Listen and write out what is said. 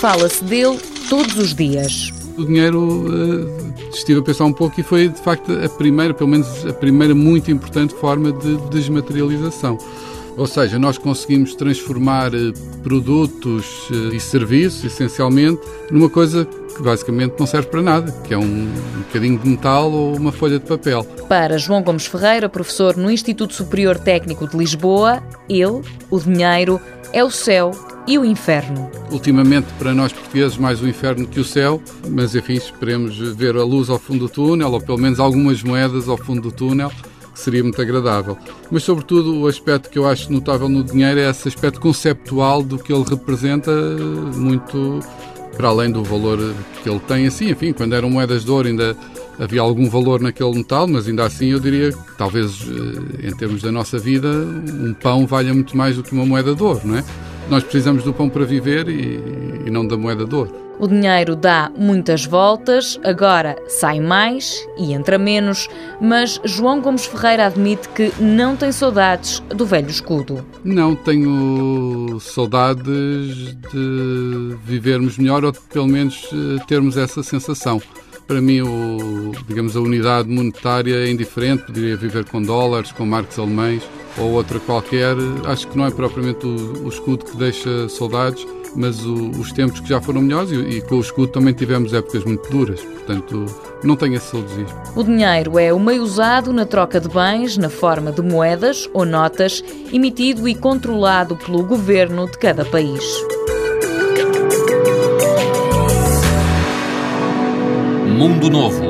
fala-se dele todos os dias. O dinheiro uh, estive a pensar um pouco e foi de facto a primeira, pelo menos a primeira muito importante forma de desmaterialização. Ou seja, nós conseguimos transformar eh, produtos eh, e serviços, essencialmente, numa coisa que basicamente não serve para nada, que é um, bocadinho de metal ou uma folha de papel. Para João Gomes Ferreira, professor no Instituto Superior Técnico de Lisboa, ele, o dinheiro, é o céu e o inferno. Ultimamente, para nós portugueses, mais o inferno que o céu, mas enfim, esperemos ver a luz ao fundo do túnel, ou pelo menos algumas moedas ao fundo do túnel, que seria muito agradável. Mas, sobretudo, o aspecto que eu acho notável no dinheiro é esse aspecto conceptual do que ele representa, muito para além do valor que ele tem. Assim, enfim, quando eram moedas de ouro ainda havia algum valor naquele metal, mas ainda assim eu diria que talvez, eh, em termos da nossa vida, um pão valha muito mais do que uma moeda de ouro, não é? Nós precisamos do pão para viver e, e não da moeda de ouro. O dinheiro dá muitas voltas, agora sai mais e entra menos, mas João Gomes Ferreira admite que não tem saudades do velho escudo. Não tenho saudades de vivermos melhor ou de pelo menos eh, termos essa sensação. Para mim, o, digamos, a unidade monetária é indiferente, poderia viver com dólares, com marcos alemães ou outra qualquer. Acho que não é propriamente o, o escudo que deixa saudades mas o, os tempos que já foram melhores e, e, com o escudo também tivemos épocas muito duras, portanto não tenho esse saudosismo. O dinheiro é o meio usado na troca de bens na forma de moedas ou notas, emitido e controlado pelo governo de cada país. Mundo Novo,